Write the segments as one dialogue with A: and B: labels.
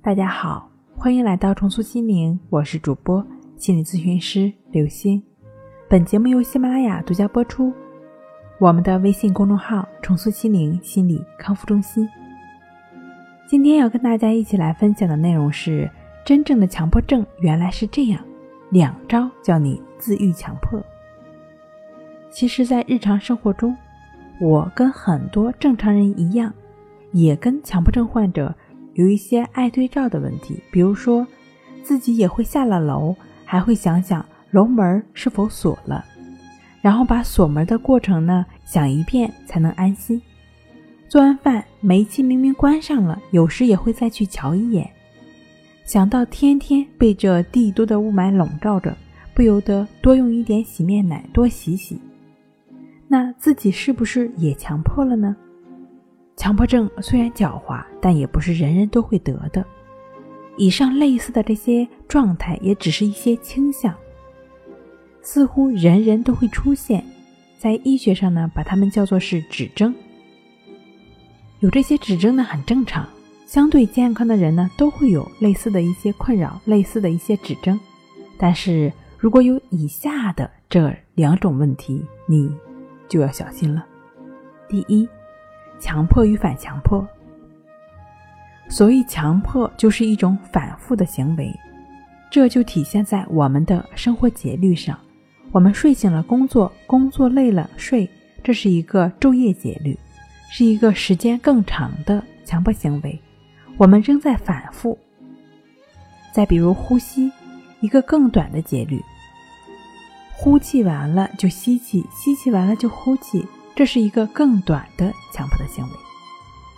A: 大家好，欢迎来到重塑心灵，我是主播心理咨询师刘星。本节目由喜马拉雅独家播出。我们的微信公众号“重塑心灵心理康复中心”。今天要跟大家一起来分享的内容是：真正的强迫症原来是这样，两招教你自愈强迫。其实，在日常生活中，我跟很多正常人一样，也跟强迫症患者。有一些爱对照的问题，比如说自己也会下了楼，还会想想楼门是否锁了，然后把锁门的过程呢想一遍才能安心。做完饭，煤气明明关上了，有时也会再去瞧一眼。想到天天被这帝都的雾霾笼罩着，不由得多用一点洗面奶多洗洗。那自己是不是也强迫了呢？强迫症虽然狡猾，但也不是人人都会得的。以上类似的这些状态，也只是一些倾向，似乎人人都会出现。在医学上呢，把它们叫做是指征。有这些指征呢，很正常。相对健康的人呢，都会有类似的一些困扰，类似的一些指征。但是如果有以下的这两种问题，你就要小心了。第一。强迫与反强迫，所谓强迫就是一种反复的行为，这就体现在我们的生活节律上。我们睡醒了工作，工作累了睡，这是一个昼夜节律，是一个时间更长的强迫行为。我们仍在反复。再比如呼吸，一个更短的节律，呼气完了就吸气，吸气完了就呼气。这是一个更短的强迫的行为，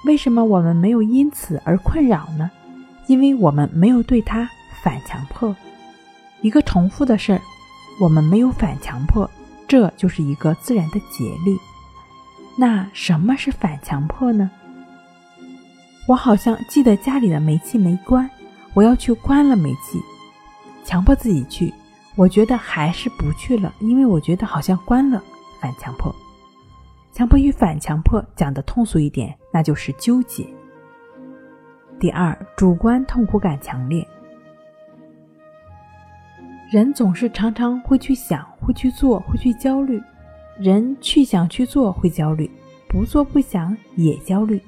A: 为什么我们没有因此而困扰呢？因为我们没有对它反强迫。一个重复的事儿，我们没有反强迫，这就是一个自然的节律。那什么是反强迫呢？我好像记得家里的煤气没关，我要去关了煤气，强迫自己去，我觉得还是不去了，因为我觉得好像关了，反强迫。强迫与反强迫讲的通俗一点，那就是纠结。第二，主观痛苦感强烈，人总是常常会去想，会去做，会去焦虑。人去想去做会焦虑，不做不想也焦虑，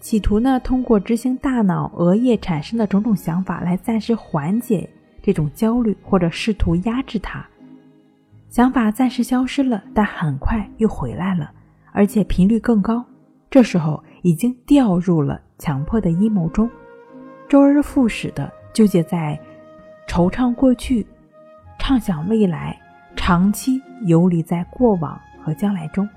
A: 企图呢通过执行大脑额叶产生的种种想法来暂时缓解这种焦虑，或者试图压制它。想法暂时消失了，但很快又回来了。而且频率更高，这时候已经掉入了强迫的阴谋中，周而复始的纠结在惆怅过去、畅想未来，长期游离在过往和将来中。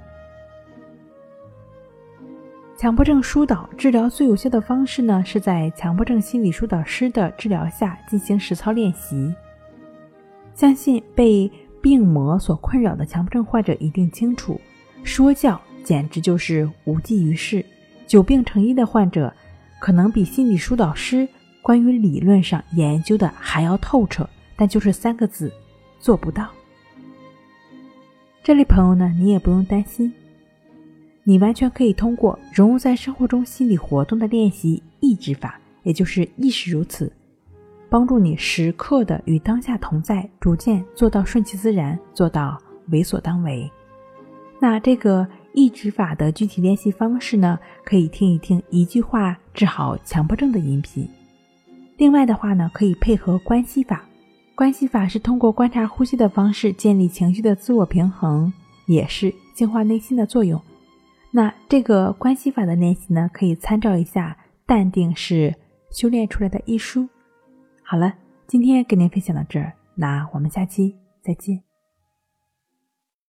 A: 强迫症疏导治疗最有效的方式呢，是在强迫症心理疏导师的治疗下进行实操练习。相信被病魔所困扰的强迫症患者一定清楚，说教。简直就是无济于事。久病成医的患者，可能比心理疏导师关于理论上研究的还要透彻，但就是三个字：做不到。这类朋友呢，你也不用担心，你完全可以通过融入在生活中心理活动的练习意志法，也就是意识如此，帮助你时刻的与当下同在，逐渐做到顺其自然，做到为所当为。那这个。抑制法的具体练习方式呢？可以听一听一句话治好强迫症的音频。另外的话呢，可以配合关系法。关系法是通过观察呼吸的方式建立情绪的自我平衡，也是净化内心的作用。那这个关系法的练习呢，可以参照一下《淡定是修炼出来的》一书。好了，今天跟您分享到这儿，那我们下期再见。